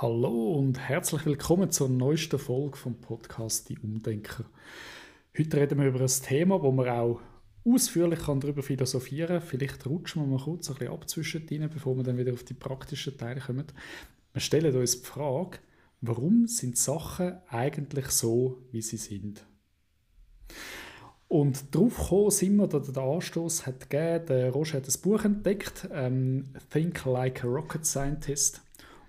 Hallo und herzlich willkommen zur neuesten Folge vom Podcast Die Umdenker. Heute reden wir über ein Thema, wo man auch ausführlich darüber philosophieren kann. Vielleicht rutschen wir mal kurz ein bisschen ab zwischendrin, bevor wir dann wieder auf die praktischen Teile kommen. Wir stellen uns die Frage, warum sind Sachen eigentlich so, wie sie sind? Und darauf gekommen sind wir, dass der Anstoß hat gegeben, der Roger hat ein Buch entdeckt, ähm, Think Like a Rocket Scientist.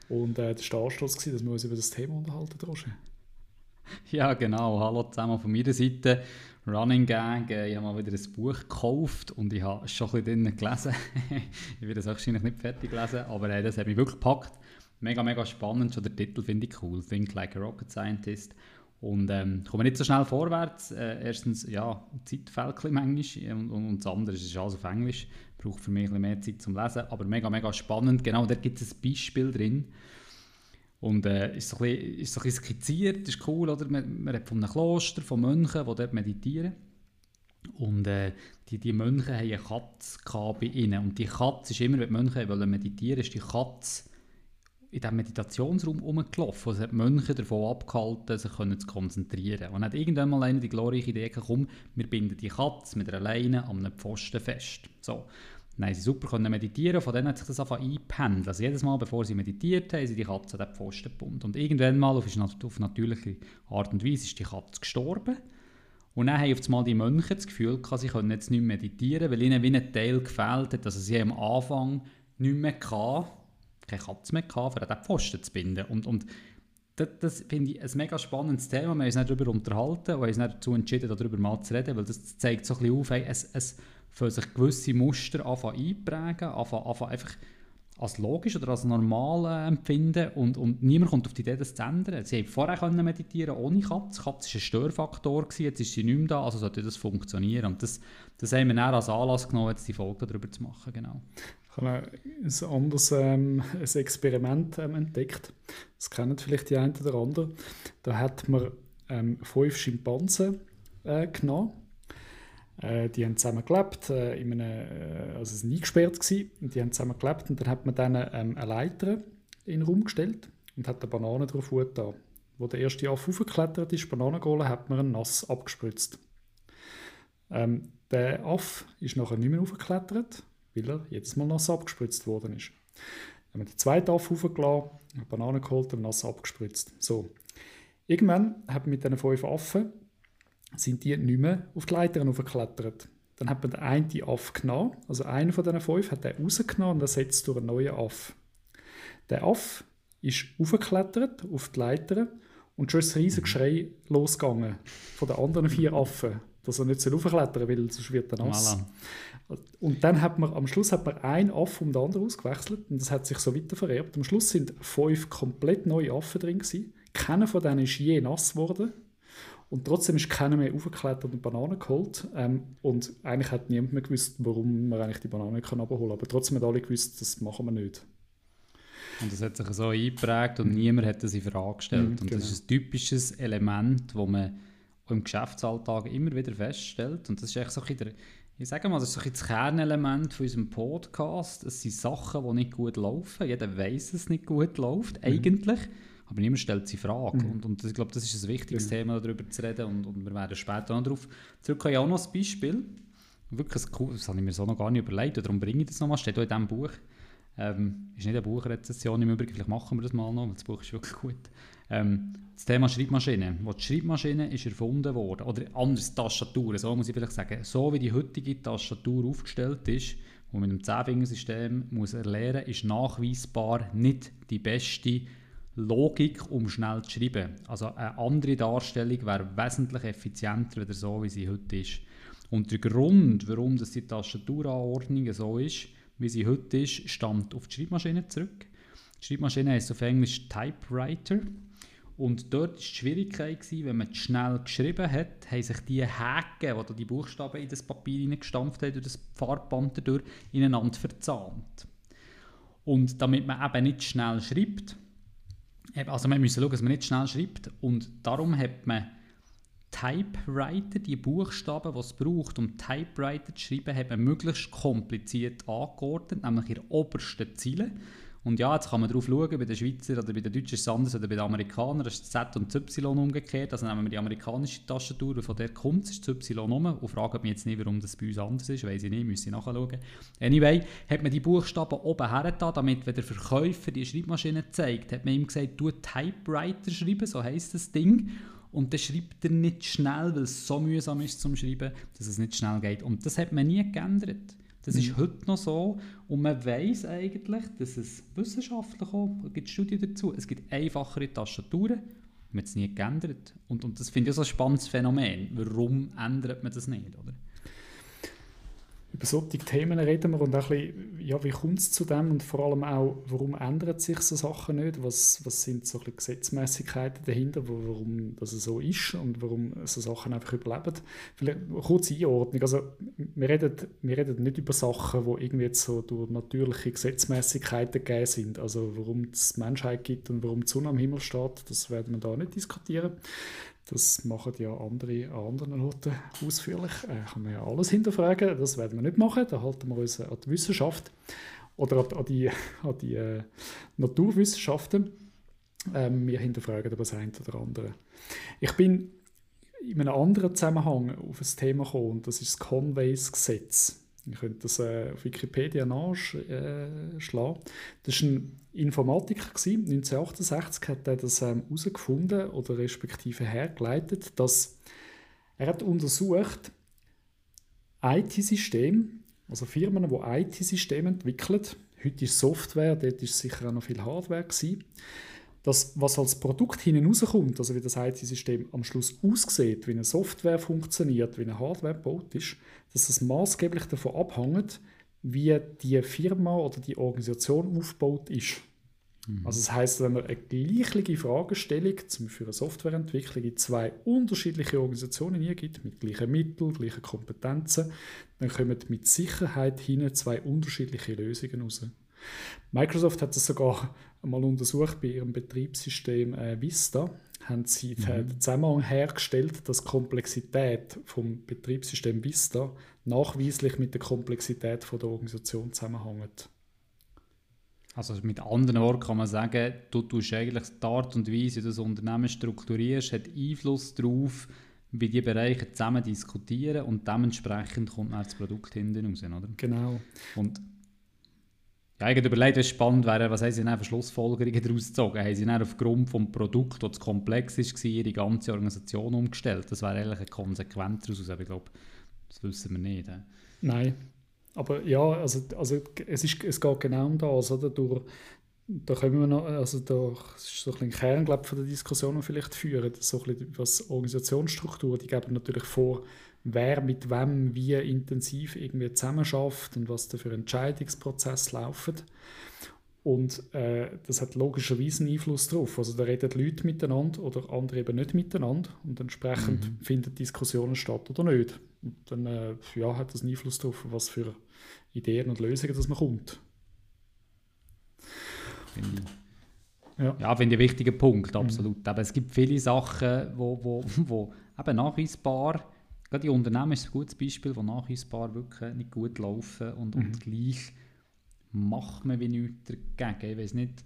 Und äh, das war der Anstoß, dass wir uns über das Thema unterhalten, Roger. Ja, genau. Hallo zusammen von meiner Seite. Running Gag. Äh, ich habe mal wieder ein Buch gekauft und ich habe es schon ein bisschen gelesen. ich werde es wahrscheinlich nicht fertig lesen, aber äh, das hat mich wirklich gepackt. Mega, mega spannend. Schon der Titel finde ich cool. Think Like a Rocket Scientist. Und ähm, kommen nicht so schnell vorwärts. Äh, erstens, ja, Zeit fehlt manchmal. Und, und, und das andere ist, alles auf Englisch. Braucht für mich ein mehr Zeit zum Lesen. Aber mega, mega spannend. Genau, da gibt es ein Beispiel drin. Und äh, ist, so ein bisschen, ist so ein bisschen skizziert, ist cool, oder? Man, man hat von einem Kloster, von Mönchen, die dort meditieren. Und äh, die, die Mönche haben eine Katze bei ihnen. Und die Katze ist immer, wenn die Mönche wollen meditieren, ist die Katze in diesem Meditationsraum rumgelaufen. Also hat Mönche davon abgehalten, sich zu konzentrieren. Und hat irgendwann mal eine die glorreiche Idee gekommen, wir binden die Katze mit einer Leine an einem Pfosten fest. So. Dann sie super können meditieren, von dann hat sich das einfach eingepennt. Also jedes Mal, bevor sie meditiert haben, sie die Katze an den Pfosten gebunden. Und irgendwann mal, auf, auf natürliche Art und Weise, ist die Katze gestorben. Und dann haben auf einmal die Mönche das Gefühl, sie können jetzt nicht meditieren, weil ihnen wie ein Teil gefehlt hat. Also sie am Anfang nicht mehr gehabt, keine Katze mehr gehabt, um den Pfosten zu binden. Und, und das, das finde ich ein mega spannendes Thema. Wir haben uns nicht darüber unterhalten und haben uns dazu entschieden, darüber mal zu reden, weil das zeigt so ein bisschen auf, hey, es, es für sich gewisse Muster einprägen, anfangen einfach als logisch oder als normal äh, empfinden und, und niemand kommt auf die Idee, das zu ändern. Sie haben vorher können meditieren ohne Katze. Katze war ein Störfaktor, gewesen, jetzt ist sie nicht mehr da, also sollte das funktionieren. Und das, das haben wir dann als Anlass genommen, jetzt die Folge darüber zu machen. Genau. Ich habe ein anderes ähm, ein Experiment ähm, entdeckt. Das kennen vielleicht die einen oder anderen. Da hat man ähm, fünf Schimpansen äh, genommen äh, die haben zusammen gelebt, äh, in einem, äh, also sie waren eingesperrt gewesen, und die haben zusammen gelebt und dann hat man denen ähm, eine Leiter in den Raum gestellt und hat eine Banane drauf getan. Wo der erste Affe aufgeklettert ist, Bananen geholt, hat man ihn nass abgespritzt. Ähm, der Affe ist nachher nicht mehr aufgeklettert, weil er jedes Mal nass abgespritzt worden ist. Dann haben wir den zweiten Affe aufgeladen, Bananen geholt und nass abgespritzt. So. Irgendwann hat mit diesen fünf Affen sind die nicht mehr auf die Leitern aufgeklettert. Dann hat man den einen Aff genommen, also einer von diesen fünf hat den rausgenommen und ersetzt durch einen neuen Aff. Der Aff ist aufgeklettert auf die Leiter und schon ist ein riesiges. Geschrei losgegangen von den anderen vier Affen, dass er nicht aufklettern soll, weil sonst wird er nass. Und dann hat man, am Schluss hat man einen Aff um den anderen ausgewechselt und das hat sich so weiter vererbt. Am Schluss sind fünf komplett neue Affen drin gewesen. Keiner von denen ist je nass geworden und trotzdem ist keiner mehr aufgeklettert und Bananen geholt. Ähm, und eigentlich hat niemand mehr gewusst, warum man eigentlich die Bananen kann abholen kann. Aber trotzdem haben alle gewusst, das machen wir nicht. Und das hat sich so eingeprägt und niemand hat das in Frage gestellt. Mhm, und das genau. ist ein typisches Element, das man im Geschäftsalltag immer wieder feststellt. Und das ist echt so ein der, ich sage mal, das ist so ein das Kernelement von unserem Podcast. Es sind Sachen, die nicht gut laufen. Jeder weiß, dass es nicht gut läuft, mhm. eigentlich. Aber niemand stellt sie Frage. Mhm. Und, und ich glaube, das ist ein wichtiges mhm. Thema, darüber zu reden. Und, und wir werden später noch darauf zurückkommen. Ja, auch noch ein Beispiel. Wirklich cool, das habe ich mir so noch gar nicht überlegt. Darum bringe ich das nochmal. Steht auch in diesem Buch. Ähm, ist nicht eine Buchrezession im Übrigen. Vielleicht machen wir das mal noch, weil das Buch ist wirklich gut. Ähm, das Thema Schreibmaschine. Wo die Schreibmaschine ist erfunden worden, oder anders Tastatur, so muss ich vielleicht sagen, so wie die heutige Tastatur aufgestellt ist, man mit dem Zehnfingersystem muss erlernen, ist nachweisbar nicht die beste Logik, um schnell zu schreiben. Also eine andere Darstellung wäre wesentlich effizienter als so, wie sie heute ist. Und der Grund, warum das die Tastaturanordnung so ist, wie sie heute ist, stammt auf die Schreibmaschine zurück. Die Schreibmaschine heißt auf Englisch Typewriter. Und dort war die Schwierigkeit, gewesen, wenn man schnell geschrieben hat, haben sich die Häkchen, die die Buchstaben in das Papier hineingestampft haben, durch das Farbband dadurch, ineinander verzahnt. Und damit man eben nicht schnell schreibt, also man muss schauen, dass man nicht schnell schreibt und darum hat man Typewriter, die Buchstaben, die es braucht, um Typewriter zu schreiben, hat man möglichst kompliziert angeordnet, nämlich in der obersten Ziele. Und ja, jetzt kann man darauf schauen, bei den Schweizer oder bei den Deutschen ist es anders oder bei den Amerikanern ist das Z und Y umgekehrt. Also nehmen wir die amerikanische Tastatur und von der kommt es, ist das Y rum und fragen mich jetzt nicht, warum das bei uns anders ist, weiß ich nicht, müsste ich nachschauen. Anyway, hat man die Buchstaben oben hergetan, damit, wenn der Verkäufer die Schreibmaschine zeigt, hat man ihm gesagt, du Typewriter schreiben, so heisst das Ding. Und dann schreibt er nicht schnell, weil es so mühsam ist zum Schreiben, dass es nicht schnell geht. Und das hat man nie geändert. Das ist mhm. heute noch so und man weiß eigentlich, dass es wissenschaftlich auch, es gibt Studien dazu, es gibt einfachere Tastaturen, man hat es nie geändert. Und, und das finde ich so ein spannendes Phänomen. Warum ändert man das nicht, oder? Über solche Themen reden wir und auch ein bisschen, ja, wie kommt es zu dem und vor allem auch, warum ändern sich so Sachen nicht? Was, was sind so ein Gesetzmäßigkeiten dahinter, warum das so ist und warum so Sachen einfach überleben? Vielleicht eine kurze Einordnung. Also, wir reden, wir reden nicht über Sachen, die irgendwie jetzt so durch natürliche Gesetzmäßigkeiten gegeben sind. Also, warum es Menschheit gibt und warum die Sonne am Himmel steht, das werden wir da nicht diskutieren. Das machen ja andere an anderen Orten ausführlich. Äh, kann man ja alles hinterfragen. Das werden wir nicht machen. Da halten wir uns an die Wissenschaft oder an die, an die äh, Naturwissenschaften. Ähm, wir hinterfragen aber das eine oder andere. Ich bin in einem anderen Zusammenhang auf ein Thema gekommen, und das ist das Conways-Gesetz. Ihr könnt das äh, auf Wikipedia nachschlagen. Das war ein Informatiker. Gewesen. 1968 hat er das herausgefunden ähm, oder respektive hergeleitet, dass er hat untersucht, IT-Systeme, also Firmen, die IT-Systeme entwickeln, heute ist Software, dort ist sicher auch noch viel Hardware gewesen, dass was als Produkt hinten rauskommt, also wie das IT-System am Schluss aussieht, wie eine Software funktioniert, wie eine Hardware gebaut ist, dass das maßgeblich davon abhängt, wie die Firma oder die Organisation aufgebaut ist. Mhm. Also das heißt, wenn man eine gleiche Fragestellung zum Beispiel für eine Softwareentwicklung in zwei unterschiedliche Organisationen hingibt, mit gleichen Mitteln, gleichen Kompetenzen, dann kommen mit Sicherheit hin zwei unterschiedliche Lösungen raus. Microsoft hat das sogar einmal untersucht bei ihrem Betriebssystem äh, Vista. Haben sie mhm. den Zusammenhang hergestellt, dass die Komplexität vom Betriebssystem Vista nachweislich mit der Komplexität von der Organisation zusammenhängt. Also mit anderen Worten kann man sagen, du tust eigentlich die Art und Weise, wie du das Unternehmen strukturierst, hat Einfluss darauf, wie die Bereiche zusammen diskutieren und dementsprechend kommt dann das Produkt hinten raus, oder? Genau. Und ja, ich überlegt, was spannend wäre, was haben sie dann für Schlussfolgerungen daraus gezogen? Haben sie dann aufgrund des Produkts, das komplex war, ihre ganze Organisation umgestellt? Das wäre eigentlich eine Konsequenz daraus, aber ich glaube, das wissen wir nicht. He? Nein, aber ja, also, also es, ist, es geht genau um das, oder? Durch, da können wir noch, also da ist so ein Kern, glaube von der Diskussion, vielleicht führen, so ein bisschen, was Organisationsstruktur, die geben natürlich vor, wer mit wem wie intensiv irgendwie zusammenarbeitet und was da für Entscheidungsprozesse laufen. Und äh, das hat logischerweise einen Einfluss darauf. Also da reden Leute miteinander oder andere eben nicht miteinander und entsprechend mhm. finden Diskussionen statt oder nicht. Und dann äh, ja, hat das einen Einfluss darauf, was für Ideen und Lösungen das man kommt. Finde ich, ja. ja finde ich einen wichtigen Punkt, absolut. Mhm. Aber es gibt viele Sachen, wo, wo, wo eben nachweisbar Gerade die Unternehmen ist ein gutes Beispiel, wo nachweisbar wirklich nicht gut laufen und, mhm. und gleich macht man wie nichts dagegen. Ich weiß nicht,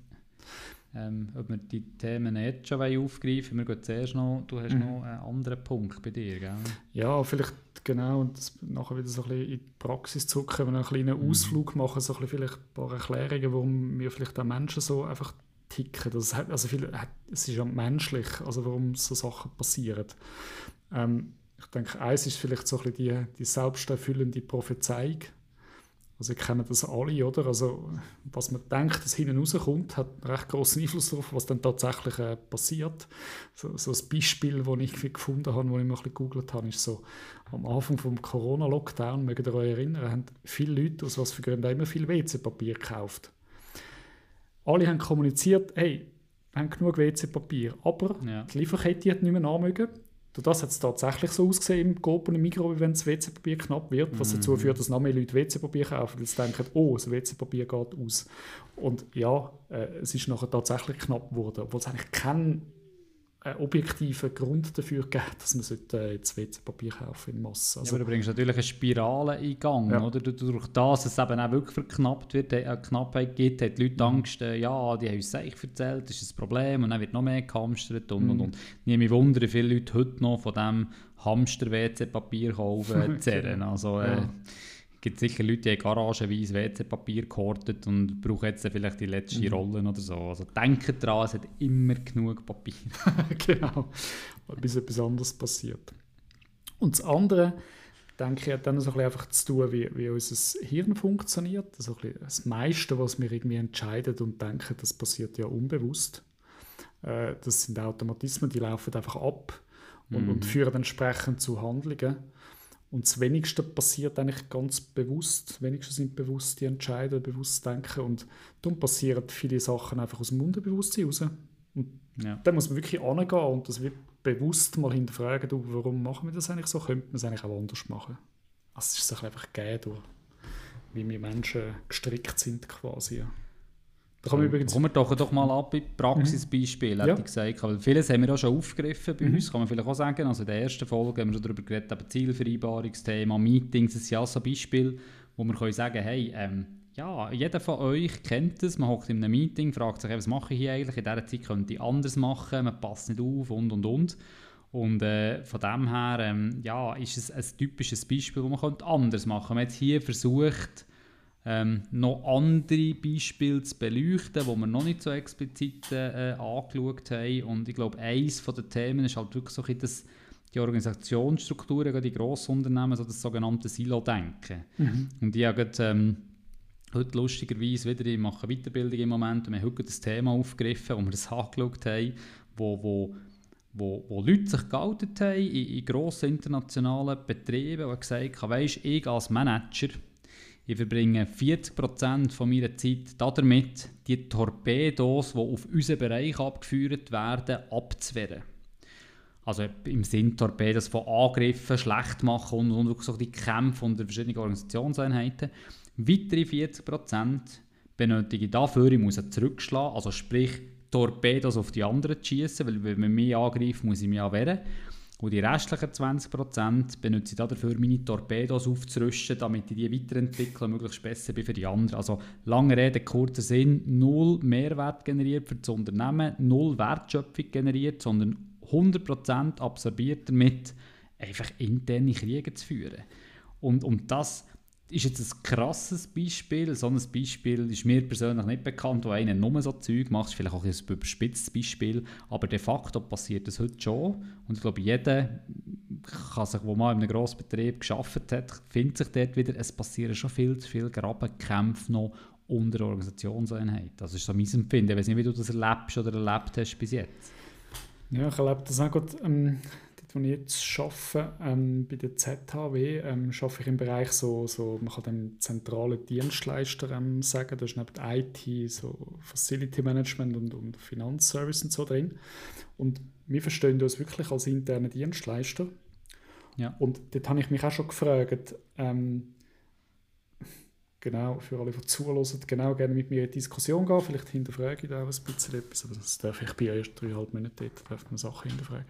ähm, ob wir die Themen jetzt schon aufgreifen wollen. Wir gehen zuerst noch, du hast mhm. noch einen anderen Punkt bei dir, gell? Ja, vielleicht genau, und das, nachher wieder so ein bisschen in die Praxis zurückkommen, einen kleinen mhm. Ausflug machen, so ein bisschen vielleicht ein paar Erklärungen, warum wir vielleicht auch Menschen so einfach ticken. Das hat, also viel, es ist ja menschlich, also warum so Sachen passieren. Ähm, ich denke, eins ist vielleicht so ein bisschen die, die selbsterfüllende Prophezeiung. Also, ihr kennt das alle, oder? Also, was man denkt, dass hinten rauskommt, hat einen recht großen Einfluss darauf, was dann tatsächlich äh, passiert. So, so ein Beispiel, das ich gefunden habe, wo ich mal ein bisschen gegoogelt habe, ist so, am Anfang des Corona-Lockdown, mögt ihr euch erinnern, haben viele Leute, aus was für Gründen immer viel WC-Papier gekauft. Alle haben kommuniziert, hey, wir haben genug WC-Papier, aber ja. die Lieferkette hat nicht mehr nachmögen durch das hat es tatsächlich so ausgesehen im Coop und im Mikro, wenn das WC-Papier knapp wird, was dazu führt, dass noch mehr Leute WC-Papier kaufen, weil sie denken, oh, das WC-Papier geht aus. Und ja, äh, es ist nachher tatsächlich knapp geworden, obwohl es eigentlich kein einen objektiven Grund dafür geben, dass man sollte jetzt WC-Papier kaufen in Masse. Also, ja, aber du bringst natürlich eine Spirale in Gang, ja. oder? Durch das, dass es eben auch wirklich verknappt wird, eine Knappheit gibt, haben die Leute mhm. Angst, äh, ja, die haben uns eigentlich erzählt, das ist ein Problem und dann wird noch mehr gehamstert und, mhm. und, und. Ich mich wundern, wie viele Leute heute noch von diesem Hamster-WC-Papier kaufen, zerren. Also, äh, ja gibt sicher Leute, die garagenweise WC-Papier gehortet und brauchen jetzt vielleicht die letzten mhm. Rollen oder so. Also denkt dran, es hat immer genug Papier. genau, bis etwas anderes passiert. Und das andere, denke ich, hat dann so ein einfach zu tun, wie, wie unser Hirn funktioniert. Also das meiste, was wir irgendwie entscheiden und denken, das passiert ja unbewusst. Äh, das sind Automatismen, die laufen einfach ab und, mhm. und führen entsprechend zu Handlungen. Und das Wenigste passiert eigentlich ganz bewusst. Das Wenigste sind bewusst die Entscheidungen, bewusst denken. Und dann passieren viele Sachen einfach aus dem Unterbewusstsein raus. Und ja. dann muss man wirklich angehen und das wird bewusst mal hinterfragen, du, warum machen wir das eigentlich so? Könnte man es eigentlich auch anders machen? Also es ist einfach gegeben, wie wir Menschen gestrickt sind quasi. Da kommen wir übrigens... Kommen wir doch, doch mal ab bei Praxisbeispielen, mhm. hätte ich gesagt. Weil vieles haben wir auch schon aufgegriffen bei mhm. uns, kann man vielleicht auch sagen. Also in der ersten Folge haben wir darüber geredet, eben Zielvereinbarungsthema, Meetings, das sind ja so Beispiele, wo wir können sagen hey, ähm, ja, jeder von euch kennt es, man hockt in einem Meeting, fragt sich, was mache ich hier eigentlich, in dieser Zeit könnte ich anders machen, man passt nicht auf und und und. Und äh, von dem her ähm, ja, ist es ein typisches Beispiel, wo man anders machen könnte. Man hat hier versucht, ähm, noch andere Beispiele zu beleuchten, die wir noch nicht so explizit äh, angeschaut haben. Und ich glaube, eines der Themen ist halt wirklich so, dass die Organisationsstrukturen, die Grossunternehmen, so das sogenannte Silo-Denken. Mhm. Und ich habe ähm, heute lustigerweise wieder, ich mache Weiterbildung im Moment, und wir haben heute das Thema aufgegriffen, wo wir das angeschaut haben, wo, wo wo, wo Leute sich geoutet haben in, in grossen internationalen Betrieben und gesagt haben, weisst, ich als Manager ich verbringe 40% von meiner Zeit damit, die Torpedos, die auf unseren Bereich abgeführt werden, abzuwehren. Also im Sinn Torpedos von Angriffen, schlecht machen und, und so die Kämpfe unter verschiedenen Organisationseinheiten. Weitere 40% benötige ich dafür, ich muss zurückschlagen, also sprich Torpedos auf die anderen schießen, weil wenn man mich angreift, muss ich mich auch wehren. Und die restlichen 20% benutze ich dafür, meine Torpedos aufzurüsten, damit ich die weiterentwickle und möglichst besser bin für die anderen. Also lange Rede, kurzer Sinn, null Mehrwert generiert für das Unternehmen, null Wertschöpfung generiert, sondern 100% absorbiert damit, einfach interne Kriege zu führen. Und um das ist jetzt ein krasses Beispiel. So ein Beispiel ist mir persönlich nicht bekannt, wo einer nur so Zeug macht. Vielleicht auch ein überspitztes Beispiel. Aber de facto passiert das heute schon. Und ich glaube, jeder, kann sich, der mal in einem grossen Betrieb geschafft hat, findet sich dort wieder, es passieren schon viel zu viele Grabenkämpfe noch unter Organisationseinheit. Das ist so mein Empfinden. Ich weiß nicht, wie du das erlebst oder erlebt hast bis jetzt. Ja, ich erlebe das auch gut. Ähm, wo ich jetzt arbeite, ähm, bei der ZHW, ähm, arbeite ich im Bereich so, so man kann dem zentralen Dienstleister ähm, sagen, da ist neben IT so Facility Management und, und Finanzservice und so drin. Und wir verstehen uns wirklich als interne Dienstleister. Ja. Und dort habe ich mich auch schon gefragt, ähm, genau, für alle, die zuhören, genau gerne mit mir in die Diskussion gehen. Vielleicht hinterfrage ich da auch ein bisschen etwas, aber das darf ich bei erst dreieinhalb Monaten, dort darf man Sachen hinterfragen.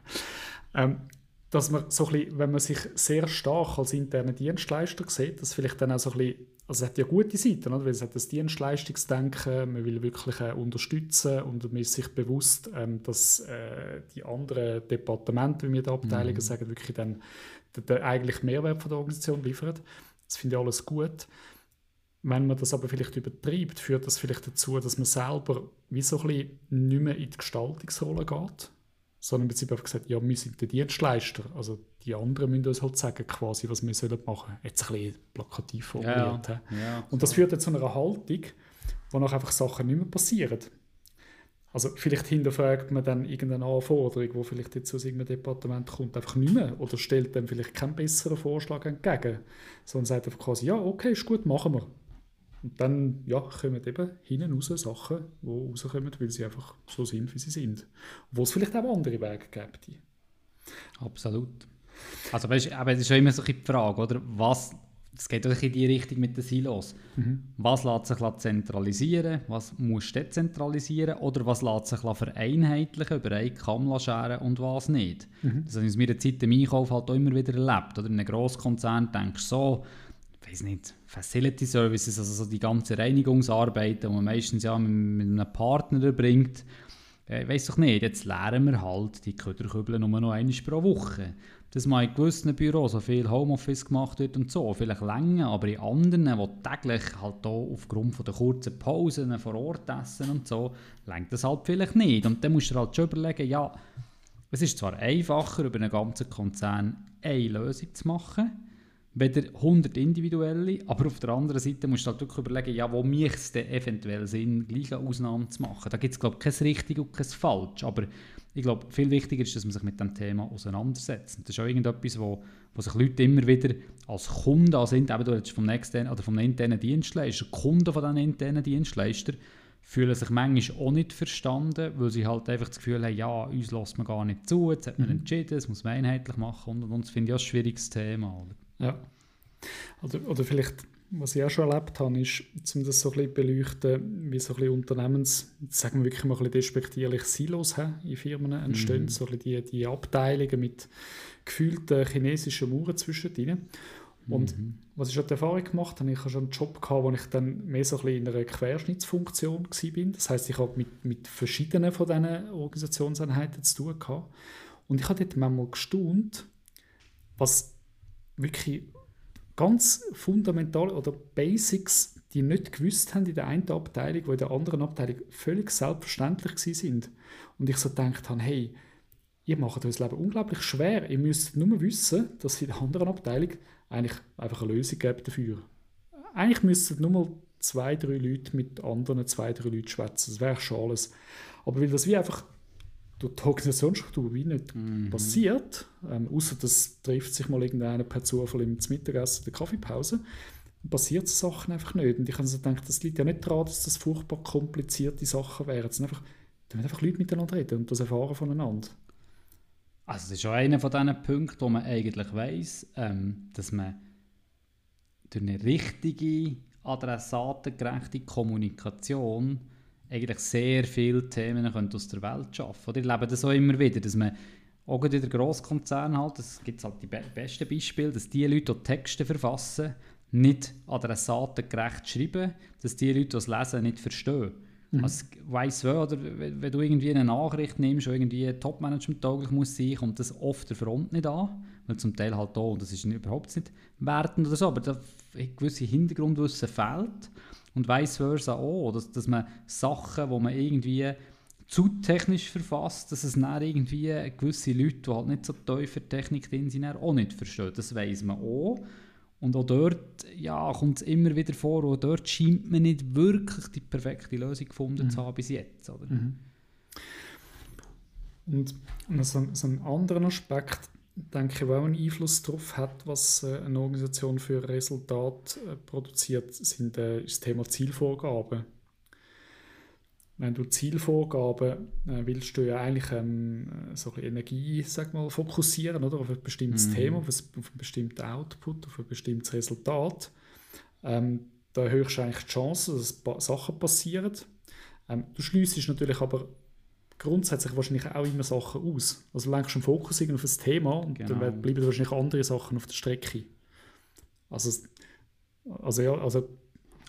Ähm, dass man so ein bisschen, wenn man sich sehr stark als interner Dienstleister sieht, dass vielleicht dann auch so ein bisschen, also es hat ja gute Seiten, oder? weil es hat das Dienstleistungsdenken, man will wirklich äh, unterstützen und man ist sich bewusst, ähm, dass äh, die anderen Departemente, wie wir die Abteilungen mhm. sagen, wirklich dann den, den eigentlichen Mehrwert von der Organisation liefern. Das finde ich alles gut. Wenn man das aber vielleicht übertreibt, führt das vielleicht dazu, dass man selber wie so ein bisschen nicht mehr in die Gestaltungsrolle geht sondern im Prinzip einfach gesagt, ja, wir sind der Dienstleister. Also die anderen müssen uns halt sagen, quasi, was wir sollen machen sollen. Jetzt ein bisschen plakativ formuliert. Ja, ja, und das führt zu einer Haltung, wo noch einfach Sachen nicht mehr passieren. Also vielleicht hinterfragt man dann irgendeine Anforderung, die vielleicht jetzt aus irgendeinem Departement kommt, einfach nicht mehr oder stellt dann vielleicht keinen besseren Vorschlag entgegen, sondern sagt einfach quasi, ja, okay, ist gut, machen wir. Und dann ja, kommen eben hinten raus Sachen, die rauskommen, weil sie einfach so sind, wie sie sind. Wo es vielleicht auch andere Wege gibt. Absolut. Also weißt, aber es ist ja immer so die Frage, oder? was es geht auch in die Richtung mit den Silos. Mhm. Was lässt sich zentralisieren, was muss dezentralisieren oder was lässt sich vereinheitlichen, über einen Kamm scheren und was nicht. Mhm. Das habe ich in meiner Zeit im Einkauf halt auch immer wieder erlebt. Oder in einem Grosskonzern denkst du so, weiß nicht, Facility Services, also so die ganze Reinigungsarbeiten, die man meistens ja mit, mit einem Partner bringt, äh, weiß doch nicht, jetzt lernen wir halt die Köderkübel nur noch einmal pro Woche dass man in gewissen Büros so viel Homeoffice gemacht wird und so, vielleicht länger, aber in anderen, die täglich halt auch aufgrund der kurzen Pausen vor Ort essen und so, lenkt das halt vielleicht nicht. Und dann musst du halt schon überlegen, ja, es ist zwar einfacher, über einen ganzen Konzern eine Lösung zu machen, weder 100 individuelle, aber auf der anderen Seite musst du halt wirklich überlegen, ja, wo mich es denn eventuell Sinn, gleiche Ausnahmen zu machen. Da gibt es, glaube ich, kein richtig und kein falsch, aber ich glaube, viel wichtiger ist, dass man sich mit dem Thema auseinandersetzt. Und das ist auch irgendetwas, wo, wo sich Leute immer wieder als Kunden sind, eben du vom externen oder vom internen Dienstleister, Kunden von diesen internen Dienstleister, fühlen sich manchmal auch nicht verstanden, weil sie halt einfach das Gefühl haben, ja, uns lässt man gar nicht zu, jetzt hat man mhm. entschieden, das muss man einheitlich machen und, und das finde ich auch ein schwieriges Thema. Oder? Ja. Oder, oder vielleicht was ich auch schon erlebt habe, ist, um das so ein bisschen beleuchten, wie so ein bisschen Unternehmens, sagen wir wirklich mal ein bisschen despektierlich, Silos haben in Firmen entstehen, mhm. so ein bisschen die, die Abteilungen mit gefühlten chinesischen Mauern zwischen ihnen. Und mhm. was ich schon die Erfahrung gemacht habe, ich habe schon einen Job gehabt, wo ich dann mehr so ein bisschen in einer Querschnittsfunktion war. Das heißt, ich habe mit, mit verschiedenen von diesen Organisationseinheiten zu tun gehabt. Und ich habe dort manchmal gestaunt, was wirklich ganz fundamentale oder Basics, die nicht gewusst haben in der einen Abteilung, die in der anderen Abteilung völlig selbstverständlich sind. Und ich so gedacht habe, hey, ihr macht euch das Leben unglaublich schwer. Ihr müsst nur wissen, dass in der anderen Abteilung eigentlich einfach eine Lösung gibt dafür. Eigentlich müssten nur mal zwei, drei Leute mit anderen zwei, drei Leuten schwätzen. Das wäre schon alles. Aber weil das wie einfach durch die Organisationsstruktur wie nicht mhm. passiert, ähm, außer das trifft sich mal irgendeiner per Zufall im Mittagessen der Kaffeepause, passiert so Sachen einfach nicht. Und ich habe so gedacht, das liegt ja nicht daran, dass das furchtbar komplizierte Sachen wären. Es sind einfach, einfach Leute miteinander reden und das erfahren voneinander. Also das ist schon einer von diesen Punkten, wo man eigentlich weiss, ähm, dass man durch eine richtige, adressatengerechte Kommunikation eigentlich sehr viele Themen aus der Welt schaffen Oder ich lebe das auch immer wieder, dass man auch in der Grosskonzern halt, das gibt halt die be besten Beispiele, dass die Leute, die Texte verfassen, nicht adressatengerecht schreiben, dass die Leute, die es lesen, nicht verstehen. Mhm. Also, weiss oder wenn du irgendwie eine Nachricht nimmst, die irgendwie Top-Management-tauglich muss sein, kommt das oft der Front nicht an, weil zum Teil halt da, und das ist überhaupt nicht wertend oder so, aber da gewisse Hintergrundwissen fehlt. Und vice versa auch, dass, dass man Sachen, die man irgendwie zu technisch verfasst, dass es dann irgendwie gewisse Leute, die halt nicht so tief für Technik drin sind, auch nicht verstehen. Das weiß man auch. Und auch dort ja, kommt es immer wieder vor, auch dort scheint man nicht wirklich die perfekte Lösung gefunden mhm. zu haben bis jetzt. Oder? Mhm. Und, und so, so ein anderer Aspekt, denke ich, auch einen Einfluss darauf hat, was äh, eine Organisation für Resultat äh, produziert, sind, äh, ist das Thema Zielvorgaben. Wenn du Zielvorgaben äh, willst, du ja eigentlich ähm, so ein Energie sag mal, fokussieren oder, auf ein bestimmtes mhm. Thema, auf, ein, auf einen bestimmten Output, auf ein bestimmtes Resultat. Ähm, da erhöhst du eigentlich die Chance, dass Sachen passieren. Ähm, du schließt natürlich aber grundsätzlich wahrscheinlich auch immer Sachen aus. Also du lenkst den Fokus auf das Thema und genau. dann bleiben wahrscheinlich andere Sachen auf der Strecke. Also, also ja, also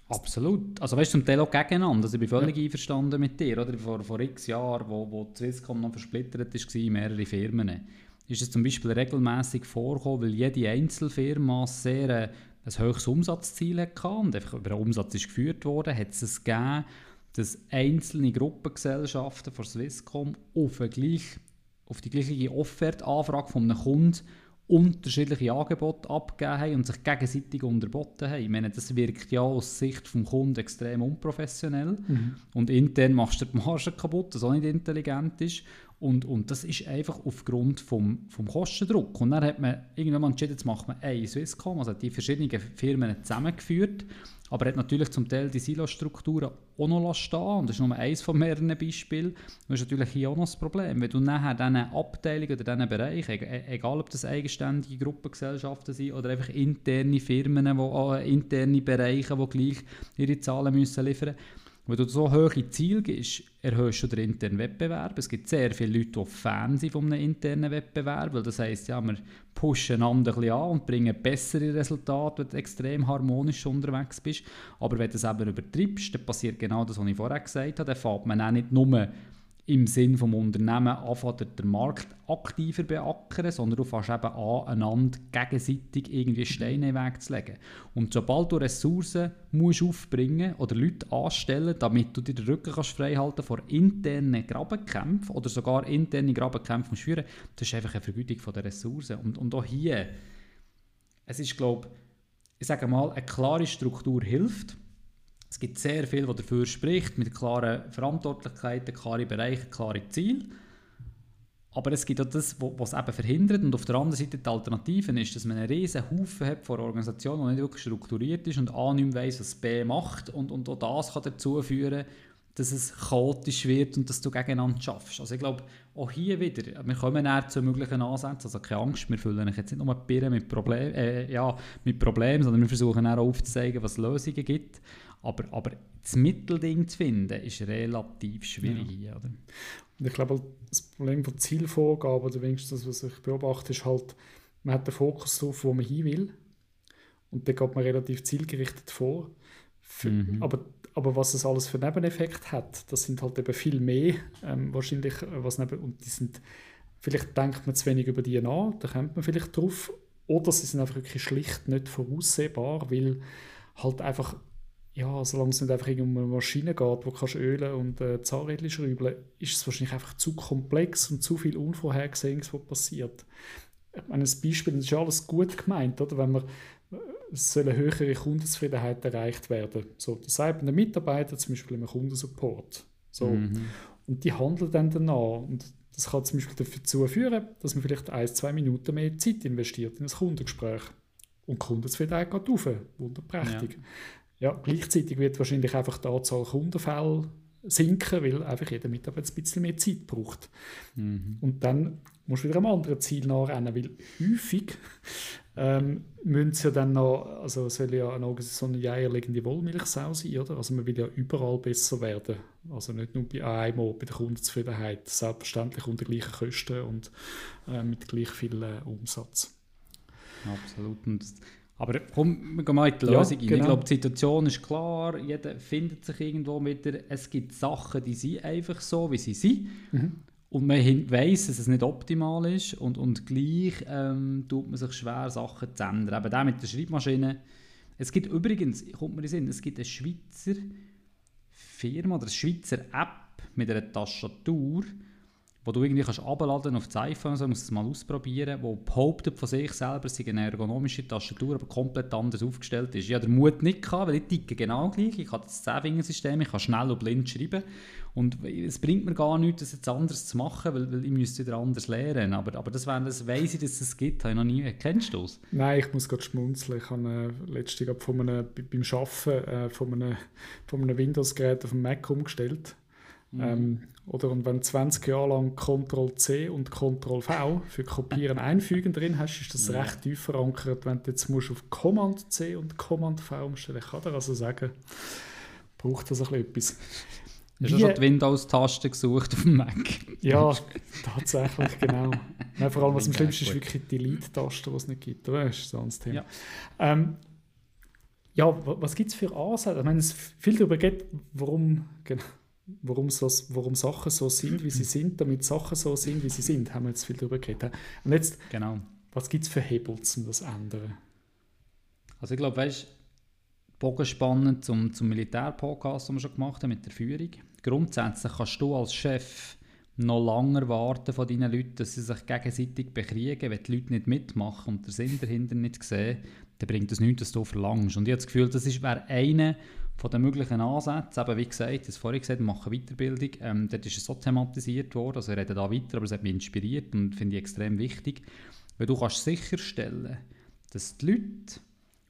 Absolut. Also weißt du, zum Teil auch gegeneinander. Also ich bin völlig ja. einverstanden mit dir. Oder? Vor, vor x Jahren, wo, wo Swisscom noch versplittert war in mehrere Firmen, ist es zum Beispiel regelmäßig vorgekommen, weil jede Einzelfirma sehr äh, ein höchstes Umsatzziel hatte und einfach über den Umsatz ist geführt wurde, hat es gegeben, dass einzelne Gruppengesellschaften von Swisscom auf, gleich, auf die gleiche Offertanfrage von einem Kunden unterschiedliche Angebote abgegeben haben und sich gegenseitig unterboten haben. Ich meine, das wirkt ja aus Sicht des Kunden extrem unprofessionell mhm. und intern machst du die Marge kaputt, was auch nicht intelligent ist. Und, und das ist einfach aufgrund vom, vom Kostendruck. Und dann hat man irgendwann entschieden, jetzt macht man eine Swisscom, also die verschiedenen Firmen zusammengeführt, aber hat natürlich zum Teil die Silo-Strukturen auch noch stehen und das ist nur eines von mehreren Beispielen. Das ist natürlich hier auch noch das Problem. Wenn du nachher diese Abteilung oder diesen Bereich, e-, egal ob das eigenständige Gruppengesellschaften sind oder einfach interne Firmen, wo, äh, interne Bereiche, die gleich ihre Zahlen müssen liefern müssen, wenn du so hohe Ziele gibst, erhöhst du den internen Wettbewerb. Es gibt sehr viele Leute, die Fan sind von einem internen Wettbewerb, weil das heisst, ja, wir pushen einander ein an und bringen bessere Resultate, wenn du extrem harmonisch unterwegs bist. Aber wenn du es eben übertreibst, dann passiert genau das, was ich vorher gesagt habe. Dann fährt man auch nicht nur im Sinn des Unternehmens anfangen, den Markt aktiver beackern, sondern du fängst eben an, einander gegenseitig irgendwie Steine in den Weg zu legen. Und sobald du Ressourcen musst aufbringen oder Leute anstellen, damit du dir den Rücken kannst freihalten vor internen Grabenkämpfen oder sogar interne Grabenkämpfe führen das ist einfach eine Vergütung der Ressourcen. Und, und auch hier, es ist, glaube ich, sage mal, eine klare Struktur hilft, es gibt sehr viel, was dafür spricht, mit klaren Verantwortlichkeiten, klaren Bereichen, klaren Zielen. Aber es gibt auch das, was es eben verhindert. Und auf der anderen Seite die Alternative ist, dass man einen riesen Haufen hat von Organisationen, die nicht wirklich strukturiert ist und A nicht weiss, was B macht. Und, und auch das kann dazu führen, dass es chaotisch wird und dass du gegeneinander schaffst. Also ich glaube, auch hier wieder, wir kommen näher zu möglichen Ansätzen, also keine Angst, wir füllen jetzt nicht nur mit, Problem, äh, ja, mit Problemen, sondern wir versuchen auch aufzuzeigen, was es Lösungen gibt. Aber, aber das Mittelding zu finden, ist relativ schwierig. Ja. Oder? Und ich glaube, das Problem von Zielvorgaben, oder wenigstens das, was ich beobachte, ist halt, man hat den Fokus darauf, wo man hin will. Und dann geht man relativ zielgerichtet vor. Für, mhm. aber, aber was es alles für Nebeneffekte hat, das sind halt eben viel mehr ähm, wahrscheinlich, äh, was neben, und die sind, vielleicht denkt man zu wenig über die nach, da kommt man vielleicht drauf, oder sie sind einfach wirklich schlicht nicht voraussehbar, weil halt einfach ja, solange es nicht einfach um eine Maschine geht, wo du ölen und äh, Zahnrädchen schrauben ist es wahrscheinlich einfach zu komplex und zu viel Unvorhergesehenes, was passiert. Ich meine, ein Beispiel, das ist alles gut gemeint, oder? wenn man es soll eine höhere Kundenzufriedenheit erreicht werden. So, das sagt ein Mitarbeiter zum Beispiel im Kundensupport. So. Mhm. Und die handeln dann danach. Und das kann zum Beispiel dazu führen, dass man vielleicht ein, zwei Minuten mehr Zeit investiert in ein Kundengespräch. Und die Kundenzufriedenheit geht auf. Wunderprächtig. Ja. Ja, gleichzeitig wird wahrscheinlich einfach die Anzahl Kundenfälle sinken, weil einfach jeder Mitarbeiter ein bisschen mehr Zeit braucht. Mhm. Und dann musst du wieder einem anderen Ziel nachrennen, weil häufig ähm, müssen sie ja dann noch, also soll ja eine, so eine eierlegende Wollmilchsau sein, oder? Also man will ja überall besser werden. Also nicht nur bei einem, bei der Kundenzufriedenheit, selbstverständlich unter gleichen Kosten und äh, mit gleich viel äh, Umsatz. Absolut. Und aber komm, wir gehen mal in die Lösung ja, genau. Ich glaube, die Situation ist klar, jeder findet sich irgendwo wieder. Es gibt Sachen, die sind einfach so, wie sie sind. Mhm. Und man weiss, dass es nicht optimal ist und, und gleich ähm, tut man sich schwer, Sachen zu ändern. Eben auch mit der Schreibmaschine. Es gibt übrigens, kommt mir in Sinn, es gibt eine Schweizer Firma oder eine Schweizer App mit einer Tastatur, wo du irgendwie kannst abladen auf das iPhone, so musst es mal ausprobieren, wo behauptet von sich selber, es sei eine ergonomische Tastatur, aber komplett anders aufgestellt ist. Ich hatte den Mut nicht, gehabt, weil ich ticke genau gleich. Ich habe das Zehnfingersystem, ich kann schnell und blind schreiben. Und es bringt mir gar nichts, das jetzt anders zu machen, weil, weil ich müsste wieder anders lernen. Aber, aber das, das weiss ich, dass es das gibt, habe ich noch nie. Kennst du es? Nein, ich muss gerade schmunzeln. Ich habe äh, letztens von einem, beim Arbeiten äh, von einem, von einem Windows-Gerät auf dem Mac umgestellt. Mhm. Ähm, oder und wenn 20 Jahre lang Ctrl-C und Ctrl-V für Kopieren einfügen drin hast, ist das ja. recht tief verankert. Wenn du jetzt musst auf Command-C und Command-V umstellen kann dir also sagen, braucht das ein bisschen etwas. Hast du schon die Windows-Taste gesucht auf dem Mac? Ja, tatsächlich, genau. Nein, vor allem, was am schlimmsten ist, wirklich die Delete-Taste, die es nicht gibt. Das ist so ein Thema. Ja, ähm, ja was gibt es für Ansätze? Ich meine, es viel darüber geht, warum, genau, warum, so, warum Sachen so sind, wie sie sind, damit Sachen so sind, wie sie sind, haben wir jetzt viel darüber geredet. Und jetzt, genau. was gibt es für Hebel, um das zu ändern? Also ich glaube, weißt Bogen spannend zum, zum Militär-Podcast, den wir schon gemacht haben mit der Führung. Grundsätzlich kannst du als Chef noch lange warten von deinen Leuten, dass sie sich gegenseitig bekriegen. Wenn die Leute nicht mitmachen und den Sinn dahinter nicht sehen, dann bringt das nichts, dass du verlangst. Und ich habe das Gefühl, das wäre einer von den möglichen Ansätzen, eben wie gesagt, das vorhin gesagt, machen Weiterbildung, ähm, dort ist es so thematisiert worden, also wir reden da weiter, aber es hat mich inspiriert und finde ich extrem wichtig, weil du kannst sicherstellen, dass die Leute,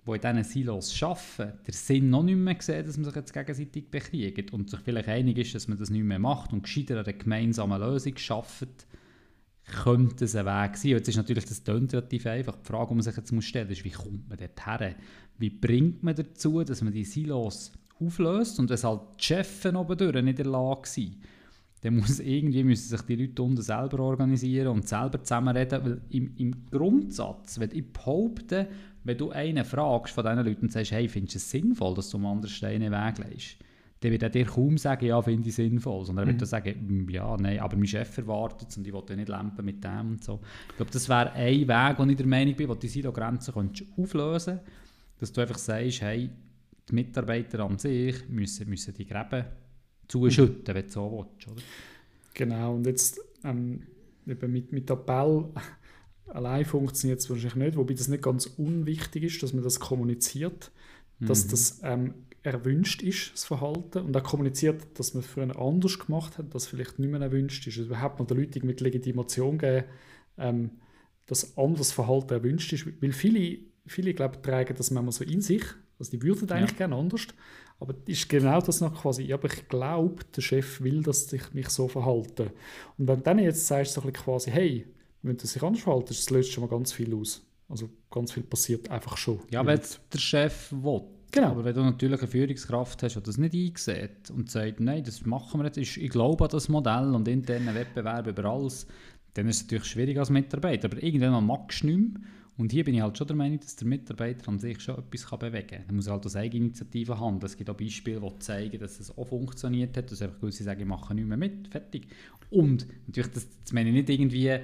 die in diesen Silos arbeiten, der Sinn noch nicht mehr sehen, dass man sich jetzt gegenseitig bekriegt. Und sich vielleicht einig ist, dass man das nicht mehr macht und gescheiter eine gemeinsame Lösung schafft, könnte es ein Weg sein. Jetzt ist natürlich das relativ einfach. Die Frage, die man sich jetzt muss stellen muss, ist, wie kommt man dort her? Wie bringt man dazu, dass man die Silos auflöst und wenn halt die Chefs oben nicht in der Lage sind, dann muss irgendwie müssen sich die Leute unten selber organisieren und selber zusammenreden, weil im, im Grundsatz, wenn ich behaupte, wenn du einen fragst von diesen Leuten und sagst, hey, findest du es sinnvoll, dass du am anderen Steine weglegst, dann wird er dir kaum sagen, ja, finde ich sinnvoll, sondern er wird mhm. sagen, hm, ja, nein, aber mein Chef erwartet es und ich will nicht lampen mit dem und so. Ich glaube, das wäre ein Weg, wo ich der Meinung bin, wo die Silo-Grenzen auflösen dass du einfach sagst, hey, die Mitarbeiter an sich müssen, müssen die Gräben zuschütten, wenn du so willst. Oder? Genau, und jetzt ähm, eben mit, mit Appell allein funktioniert es wahrscheinlich nicht, wobei das nicht ganz unwichtig ist, dass man das kommuniziert, dass mhm. das ähm, erwünscht ist, das Verhalten, und auch kommuniziert, dass man es früher anders gemacht hat, dass vielleicht nicht mehr erwünscht ist. Also überhaupt man den Leuten mit Legitimation geben, ähm, dass anderes Verhalten erwünscht ist, weil viele, viele glaube tragen das manchmal so in sich, also die würden eigentlich ja. gerne anders, aber ist genau das noch quasi, aber ich glaube, der Chef will, dass ich mich so verhalte. Und wenn du dann jetzt sagst, so quasi, hey, wenn du sich anders verhaltest, das löst schon mal ganz viel aus. Also ganz viel passiert einfach schon. Ja, wenn der Chef will. Genau. Aber wenn du natürlich eine Führungskraft hast, die das nicht eingesehen und sagt, nein, das machen wir jetzt, ich glaube an das Modell und internen Wettbewerb über alles, dann ist es natürlich schwierig als Mitarbeiter. Aber irgendwann magst du nicht mehr. Und hier bin ich halt schon der Meinung, dass der Mitarbeiter an sich schon etwas bewegen kann. Er muss halt aus Eigeninitiative handeln. Es gibt auch Beispiele, die zeigen, dass es auch funktioniert hat, dass einfach gewisse sagen, ich mache nicht mehr mit, fertig. Und natürlich, das, das meine ich nicht irgendwie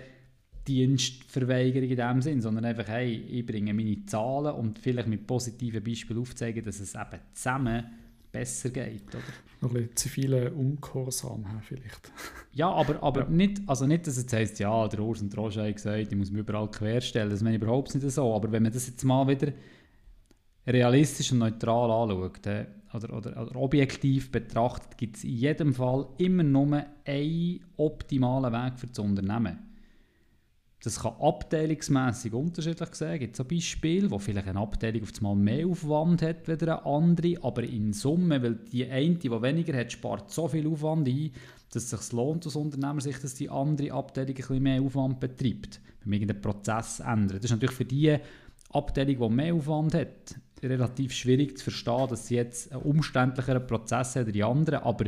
Dienstverweigerung in dem Sinn, sondern einfach, hey, ich bringe meine Zahlen und vielleicht mit positiven Beispielen aufzeigen, dass es eben zusammen besser geht. Oder? Noch ein bisschen zivile Ungehorsam vielleicht. Ja, aber, aber ja. Nicht, also nicht, dass es heisst, ja, der Urs und Roger haben gesagt, ich muss mich überall querstellen. Das meine ich überhaupt nicht so. Aber wenn man das jetzt mal wieder realistisch und neutral anschaut äh, oder, oder, oder objektiv betrachtet, gibt es in jedem Fall immer nur einen optimalen Weg für das Unternehmen. Das kann abteilungsmässig unterschiedlich sein. Es gibt so Beispiele, wo vielleicht eine Abteilung auf einmal mehr Aufwand hat als eine andere, aber in Summe, weil die eine, die weniger hat, spart so viel Aufwand ein, dass es sich lohnt aus Unternehmersicht, dass die andere Abteilung ein bisschen mehr Aufwand betreibt, wenn man irgendeinen Prozess ändert. Das ist natürlich für die Abteilung, die mehr Aufwand hat, relativ schwierig zu verstehen, dass sie jetzt einen umständlicheren Prozess hat als die anderen, aber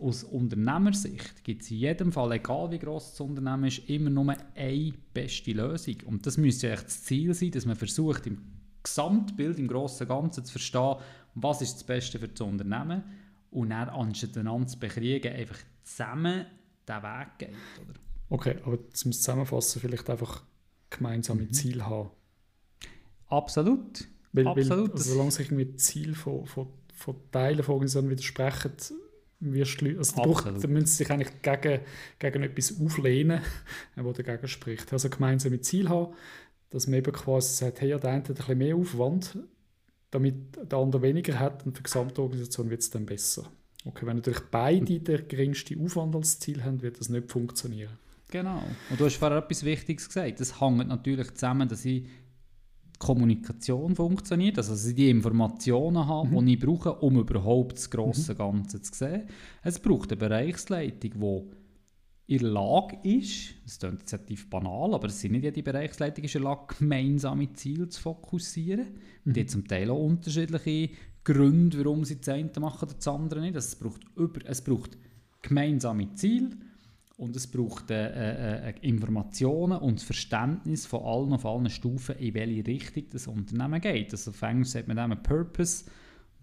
aus Unternehmersicht gibt es in jedem Fall, egal wie groß das Unternehmen ist, immer nur eine beste Lösung. Und das müsste eigentlich das Ziel sein, dass man versucht, im Gesamtbild, im grossen Ganzen zu verstehen, was ist das Beste für das Unternehmen und dann anstatt einander zu bekriegen, einfach zusammen den Weg geht. Oder? Okay, aber zum Zusammenfassen vielleicht einfach gemeinsame mhm. Ziele haben. Absolut. Weil, Absolut. Weil, also, solange sich irgendwie Ziel von, von, von Teilen von Organisationen widersprechen, wirst du, also Brauch, da müssen sie sich eigentlich gegen, gegen etwas auflehnen, was dagegen spricht. Also gemeinsam ein Ziel haben, dass man eben quasi sagt, hey, der eine hat ein bisschen mehr Aufwand, damit der andere weniger hat und für die gesamte Organisation wird es dann besser. Okay, wenn natürlich beide den geringsten Aufwand als Ziel haben, wird das nicht funktionieren. Genau. Und du hast vorher etwas Wichtiges gesagt. Das hängt natürlich zusammen, dass ich Kommunikation funktioniert, also dass ich die Informationen habe, mhm. die ich brauche, um überhaupt das grosse mhm. Ganze zu sehen. Es braucht eine Bereichsleitung, die in der Lage ist, das klingt jetzt relativ banal, aber es sind nicht jede Bereichsleitung ist in der Lage, gemeinsame Ziele zu fokussieren. Mhm. Die haben zum Teil auch unterschiedliche Gründe, warum sie das eine machen oder das andere nicht. Also es, braucht über, es braucht gemeinsame Ziele, und es braucht äh, äh, äh, Informationen und das Verständnis von allen auf allen Stufen, in welche Richtung das Unternehmen geht. Also auf Englisch sagt man dem einen Purpose,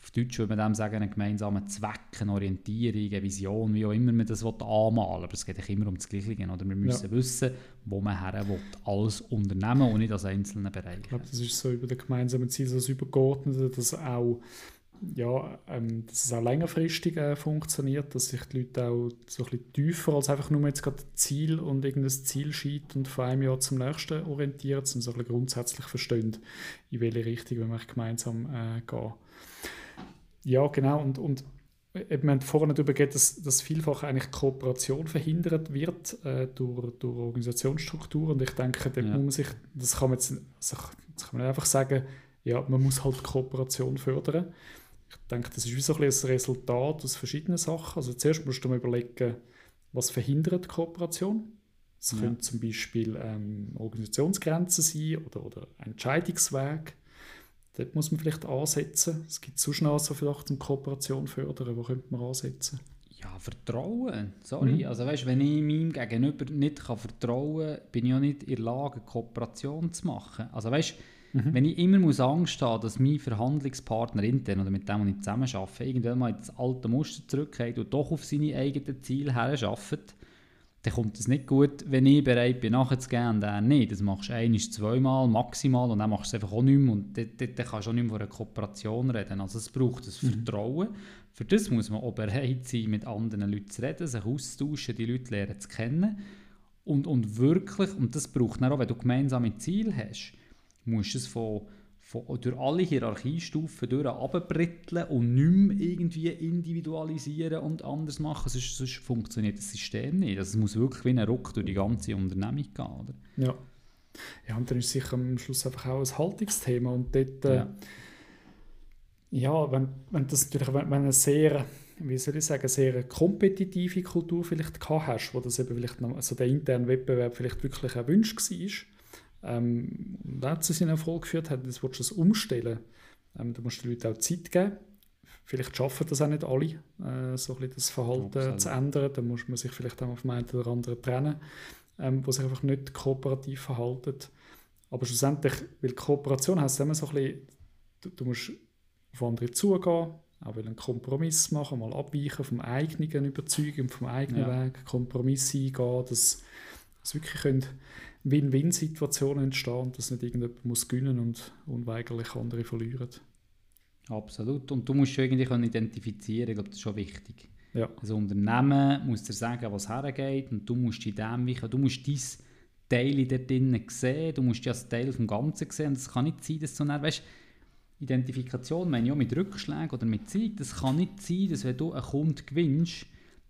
auf Deutsch würde man dem sagen, einen gemeinsamen Zweck, eine Orientierung, eine Vision, wie auch immer man das anmalen Aber es geht immer um das Gleiche. Oder? Wir müssen ja. wissen, wo man her will, als Unternehmen und nicht als einzelne Bereiche. Ich glaube, das ist so über den gemeinsamen Ziel, das Übergeordnete, dass auch ja, ähm, dass es auch längerfristig äh, funktioniert, dass sich die Leute auch so ein bisschen tiefer als einfach nur jetzt gerade Ziel und irgendein Zielsheet und von einem Jahr zum nächsten orientiert, sondern so ein bisschen grundsätzlich verstehen, in welche Richtung wir gemeinsam äh, gehen. Ja, genau. Und, und eben, wir haben vorhin darüber geredet, dass, dass vielfach eigentlich Kooperation verhindert wird äh, durch, durch Organisationsstrukturen. Und ich denke, ja. muss man sich, das kann man jetzt, also, das kann man einfach sagen, ja, man muss halt Kooperation fördern. Ich denke, das ist wie so ein, ein Resultat aus verschiedenen Sachen. Also zuerst musst du mal überlegen, was verhindert Kooperation. Es ja. können zum Beispiel ähm, Organisationsgrenzen sein oder, oder Entscheidungsweg. Dort muss man vielleicht ansetzen. Es gibt sonst noch so vielleicht zum Kooperation fördern. Wo könnte man ansetzen? Ja, Vertrauen. Sorry. Mhm. Also weißt, wenn ich meinem Gegenüber nicht kann vertrauen kann, bin ich auch nicht in der Lage, Kooperation zu machen. Also weißt, mhm. wenn ich immer muss Angst habe, dass mein Verhandlungspartner intern oder mit dem, ich zusammen arbeite, irgendwann mal ins alte Muster zurückgeht und doch auf seine eigenen Ziele her arbeitet, dann kommt es nicht gut, wenn ich bereit bin, nachzugehen und er nicht. Das machst du ein, zweimal maximal und dann machst du es einfach auch nicht mehr und dann, dann, dann kannst du auch nicht mehr von einer Kooperation reden. Also es braucht das mhm. Vertrauen. Für das muss man auch bereit sein, mit anderen Leuten zu reden, sich austauschen, die Leute lernen zu kennen und, und wirklich, und das braucht dann auch, wenn du gemeinsame Ziele hast, musst du es von von, durch alle Hierarchiestufen durch und nicht mehr irgendwie individualisieren und anders machen, sonst, sonst funktioniert das System nicht. Also es muss wirklich wie ein Ruck durch die ganze Unternehmung gehen. Oder? Ja. ja, und dann ist es sicher am Schluss einfach auch ein Haltungsthema und dort, äh, ja. ja, wenn, wenn das natürlich, wenn, wenn eine sehr wie soll ich sagen, sehr kompetitive Kultur vielleicht gehabt hast, wo das eben vielleicht noch, also der interne Wettbewerb vielleicht wirklich erwünscht war, ähm, und zu seinen Erfolg geführt hat, das willst du das umstellen. Ähm, da musst du den Leuten auch Zeit geben. Vielleicht schaffen das auch nicht alle, äh, so ein bisschen das Verhalten Absolut. zu ändern. Da muss man sich vielleicht auch auf den einen oder anderen trennen, ähm, wo sich einfach nicht kooperativ verhalten. Aber schlussendlich, weil Kooperation heißt immer so ein bisschen, du, du musst auf andere zugehen, auch einen Kompromiss machen, mal abweichen vom eigenen Überzeugung, vom eigenen ja. Weg, Kompromisse eingehen, dass, dass wirklich Win-Win-Situationen entstehen, dass nicht irgendjemand muss gewinnen und unweigerlich andere verlieren. Absolut. Und du musst schon irgendwie können identifizieren, ich glaube, das ist schon wichtig. Ja. Also Unternehmen muss dir sagen, was hergeht und du musst in dem, du musst dein Teil dort drinnen sehen, du musst dich als Teil vom Ganzen sehen und es kann nicht sein, dass du dann, weißt, Identifikation meine ich auch mit Rückschlägen oder mit Zeit, das kann nicht sein, dass wenn du einen Kunden gewinnst,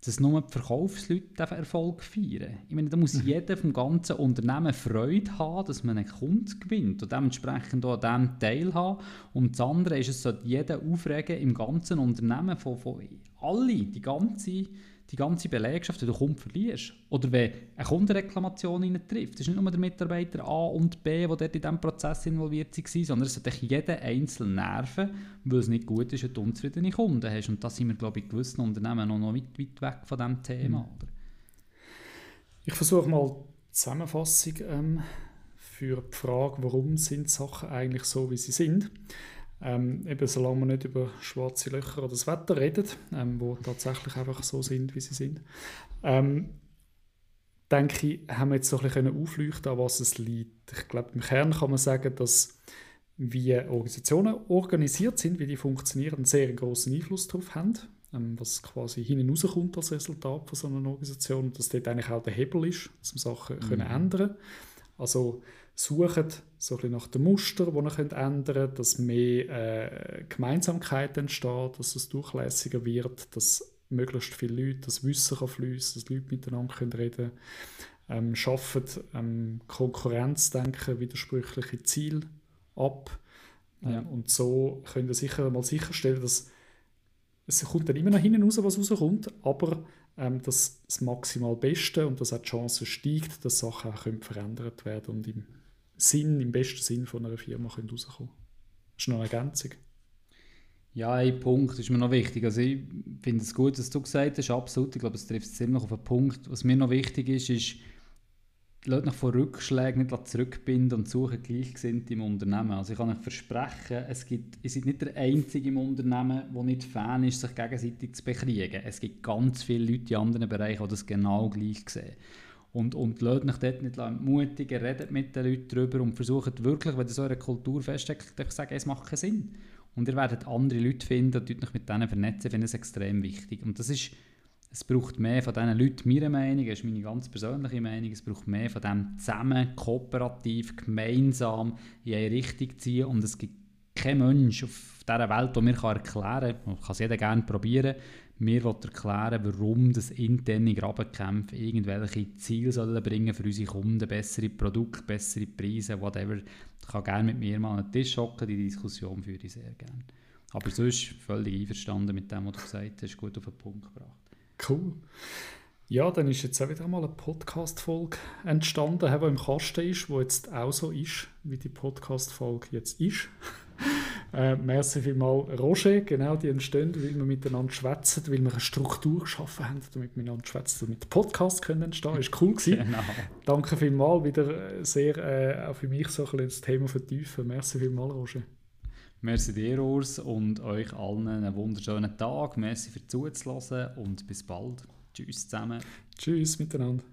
dass nur die Verkaufsleute Erfolg feiern. Ich meine, da muss mhm. jeder vom ganzen Unternehmen Freude haben, dass man einen Kunden gewinnt und dementsprechend auch an dem teilhaben. Und das andere ist, es sollte jeder aufregen im ganzen Unternehmen von, von alle, die ganze die ganze Belegschaft, die du Kunden verlierst. Oder wenn eine Kundenreklamation trifft. Das ist nicht nur der Mitarbeiter A und B, die dort in diesem Prozess involviert waren, sondern es hat jeder einzelne nerven, weil es nicht gut ist, wenn du unzufriedene Kunden hast. Und da sind wir, glaube ich, in gewissen Unternehmen noch, noch weit, weit weg von diesem Thema. Mhm. Ich versuche mal die Zusammenfassung ähm, für die Frage, warum sind Sachen eigentlich so, wie sie sind. Ähm, eben solange man nicht über schwarze Löcher oder das Wetter redet, ähm, wo tatsächlich einfach so sind, wie sie sind, ähm, denke ich, haben wir jetzt so ein bisschen aufleuchten, an was es liegt. Ich glaube, im Kern kann man sagen, dass wie Organisationen organisiert sind, wie die funktionieren, einen sehr großen Einfluss darauf haben, ähm, was quasi hinten rauskommt als Resultat von so einer Organisation und dass dort eigentlich auch der Hebel ist, dass man Sachen mhm. können ändern Also suchen so ein nach dem Muster, das ihr ändern könnt, dass mehr äh, Gemeinsamkeit entsteht, dass es durchlässiger wird, dass möglichst viele Leute das Wissen kann fließen, dass Leute miteinander können reden ähm, schaffen ähm, Konkurrenzdenken, widersprüchliche Ziele ab ähm, ja. und so könnt ihr sicher mal sicherstellen, dass es kommt dann immer noch hinten raus, was rauskommt, aber ähm, dass das maximal Beste und dass auch die Chance steigt, dass Sachen auch verändert werden und im Sinn, im besten Sinn von einer Firma können rauskommen Das ist noch eine Ergänzung. Ja, ein Punkt ist mir noch wichtig. Also ich finde es gut, dass du gesagt hast, absolut. Ich glaube, es trifft ziemlich auf einen Punkt. Was mir noch wichtig ist, ist, Leute nach von Rückschlägen nicht zurückbinden und suchen Gleichgesinnte im Unternehmen. Also ich kann euch versprechen, es gibt, ihr seid nicht der Einzige im Unternehmen, der nicht Fan ist, sich gegenseitig zu bekriegen. Es gibt ganz viele Leute in anderen Bereichen, die das genau gleich sehen. Und, und lasst euch dort nicht entmutigen, redet mit den Leuten darüber und versucht wirklich, wenn ihr so eine Kultur feststeckt, euch sagen, es macht keinen Sinn. Und ihr werdet andere Leute finden und euch mit denen vernetzen, finde es extrem wichtig. Und das ist, es braucht mehr von diesen Leuten, meiner Meinung, das ist meine ganz persönliche Meinung, es braucht mehr von dem zusammen, kooperativ, gemeinsam in eine Richtung ziehen und es gibt kein Mensch auf dieser Welt, der mir erklären kann, kann es jeder gerne probieren, mir erklären warum das interne Grabenkämpfe irgendwelche Ziele sollen bringen für unsere Kunden, bessere Produkte, bessere Preise, whatever. Ich kann gerne mit mir mal an den Tisch hocken, die Diskussion führe ich sehr gerne. Aber sonst völlig einverstanden mit dem, was du gesagt hast, gut auf den Punkt gebracht. Cool. Ja, dann ist jetzt auch wieder mal eine Podcast-Folge entstanden, die im Kasten ist, die jetzt auch so ist, wie die Podcast-Folge jetzt ist. äh, merci vielmals, Roger. Genau, die entstehen, weil wir miteinander schwätzen, weil wir eine Struktur geschaffen haben, damit wir miteinander schwätzen, damit Podcast können entstehen. Ist cool gewesen. Genau. Danke vielmals, wieder sehr äh, auch für mich so ein bisschen das Thema vertiefen. Merci vielmals, Roger. Merci dir, Urs, und euch allen einen wunderschönen Tag. Merci für zuzulassen und bis bald. Tschüss zusammen. Tschüss miteinander.